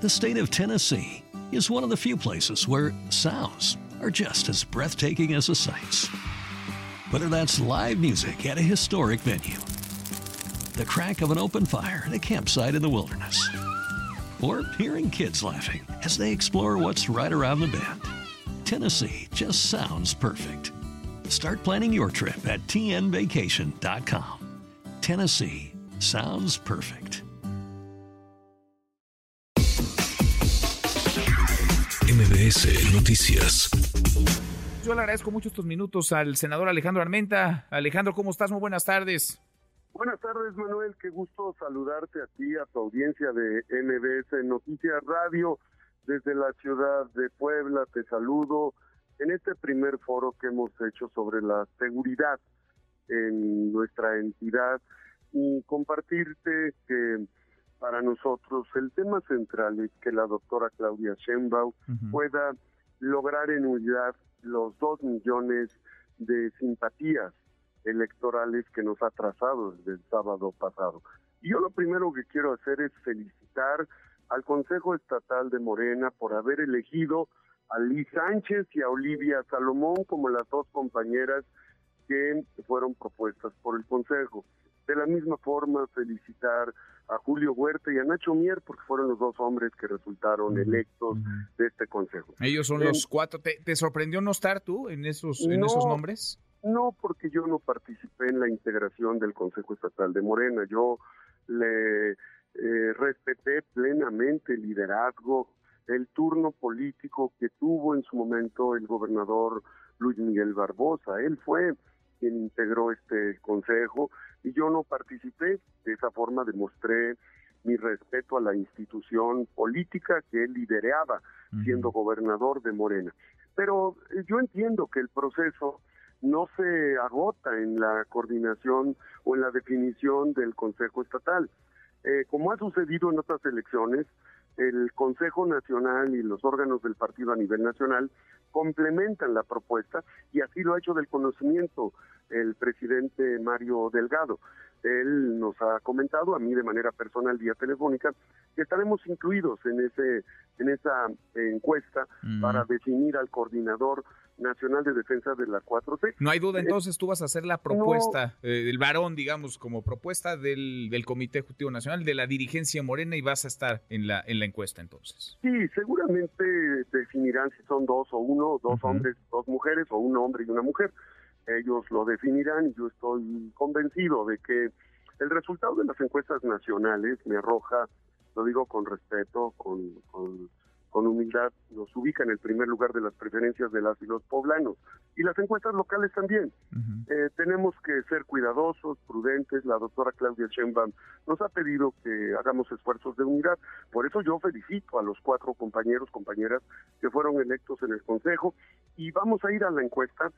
The state of Tennessee is one of the few places where sounds are just as breathtaking as the sights. Whether that's live music at a historic venue, the crack of an open fire at a campsite in the wilderness, or hearing kids laughing as they explore what's right around the bend, Tennessee just sounds perfect. Start planning your trip at tnvacation.com. Tennessee sounds perfect. MBS Noticias. Yo le agradezco mucho estos minutos al senador Alejandro Armenta. Alejandro, ¿cómo estás? Muy buenas tardes. Buenas tardes, Manuel. Qué gusto saludarte a ti, a tu audiencia de MBS Noticias Radio. Desde la ciudad de Puebla te saludo en este primer foro que hemos hecho sobre la seguridad en nuestra entidad y compartirte que para nosotros el tema central es que la doctora Claudia Sheinbaum pueda lograr en unidad los dos millones de simpatías electorales que nos ha trazado desde el sábado pasado. Y yo lo primero que quiero hacer es felicitar al Consejo Estatal de Morena por haber elegido a Liz Sánchez y a Olivia Salomón como las dos compañeras que fueron propuestas por el Consejo. De la misma forma, felicitar a Julio Huerta y a Nacho Mier, porque fueron los dos hombres que resultaron electos de este consejo. Ellos son los cuatro. ¿Te, sorprendió no estar tú en esos, en esos nombres? No, porque yo no participé en la integración del Consejo Estatal de Morena. Yo le eh, respeté plenamente el liderazgo, el turno político que tuvo en su momento el gobernador Luis Miguel Barbosa. Él fue quien integró este consejo y yo no participé. De esa forma demostré mi respeto a la institución política que él lideraba siendo gobernador de Morena. Pero yo entiendo que el proceso no se agota en la coordinación o en la definición del Consejo Estatal. Eh, como ha sucedido en otras elecciones, el Consejo Nacional y los órganos del partido a nivel nacional complementan la propuesta y así lo ha hecho del conocimiento el presidente Mario Delgado. Él nos ha comentado a mí de manera personal vía telefónica que estaremos incluidos en ese en esa encuesta para definir al coordinador nacional de defensa de la 4C. No hay duda, eh, entonces tú vas a hacer la propuesta eh, del varón, digamos, como propuesta del, del Comité Ejecutivo Nacional, de la dirigencia morena y vas a estar en la en la encuesta entonces. Sí, seguramente definirán si son dos o uno, dos hombres, dos mujeres o un hombre y una mujer ellos lo definirán y yo estoy convencido de que el resultado de las encuestas nacionales me arroja, lo digo con respeto, con, con, humildad, nos ubica en el primer lugar de las preferencias de las y los poblanos. Y las encuestas locales también. Eh, tenemos que ser cuidadosos, prudentes. La doctora Claudia Sheinbaum nos ha pedido que hagamos esfuerzos de unidad. Por eso yo felicito a los cuatro compañeros, compañeras que fueron electos en el Consejo. Y vamos a ir a la encuesta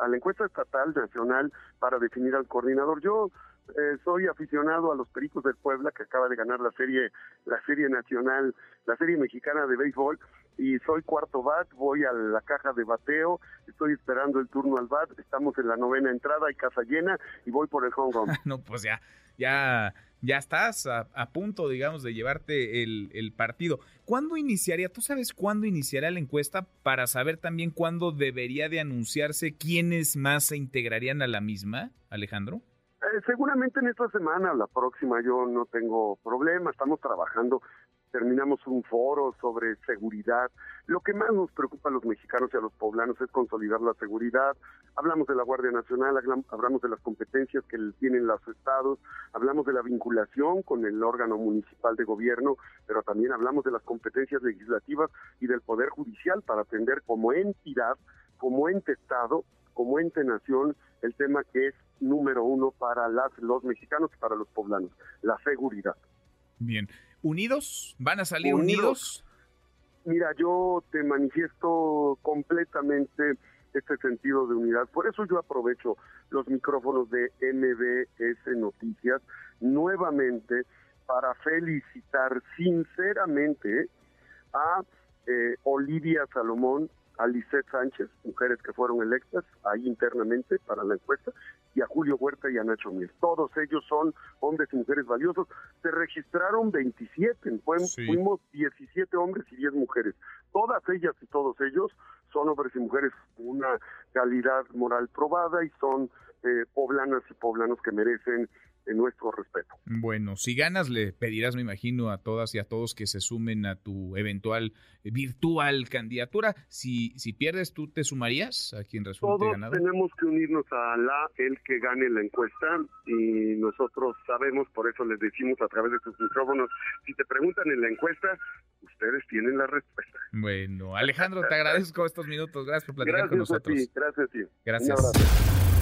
a la encuesta estatal nacional para definir al coordinador. Yo eh, soy aficionado a los Pericos del Puebla que acaba de ganar la serie la serie nacional, la serie mexicana de béisbol y soy cuarto bat, voy a la caja de bateo, estoy esperando el turno al bat, estamos en la novena entrada, hay casa llena y voy por el home run. no, pues ya, ya, ya estás a, punto, digamos, de llevarte el, partido. ¿Cuándo iniciaría? ¿Tú sabes cuándo iniciará la encuesta para saber también cuándo debería de anunciarse quiénes más se integrarían a la misma, Alejandro? Eh, seguramente en esta semana, la próxima, yo no tengo problema, estamos trabajando terminamos un foro sobre seguridad. Lo que más nos preocupa a los mexicanos y a los poblanos es consolidar la seguridad. Hablamos de la Guardia Nacional, hablamos de las competencias que tienen los estados, hablamos de la vinculación con el órgano municipal de gobierno, pero también hablamos de las competencias legislativas y del Poder Judicial para atender como entidad, como ente Estado, como ente nación, el tema que es número uno para las, los mexicanos y para los poblanos, la seguridad. Bien. ¿Unidos? ¿Van a salir unidos? Mira, yo te manifiesto completamente este sentido de unidad. Por eso yo aprovecho los micrófonos de MBS Noticias nuevamente para felicitar sinceramente a eh, Olivia Salomón, a Lisette Sánchez, mujeres que fueron electas ahí internamente para la encuesta, y a Julio Huerta y a Nacho Mier. Todos ellos son hombres y mujeres valiosos. Se registraron 27, fuimos 17 hombres y 10 mujeres. Todas ellas y todos ellos son hombres y mujeres con una calidad moral probada y son eh, poblanas y poblanos que merecen en nuestro respeto. Bueno, si ganas le pedirás, me imagino, a todas y a todos que se sumen a tu eventual virtual candidatura. Si, si pierdes, ¿tú te sumarías a quien resulte todos ganador? tenemos que unirnos a la, el que gane la encuesta y nosotros sabemos, por eso les decimos a través de sus micrófonos, si te preguntan en la encuesta, ustedes tienen la respuesta. Bueno, Alejandro, te agradezco estos minutos. Gracias por platicar con nosotros. gracias a ti. Gracias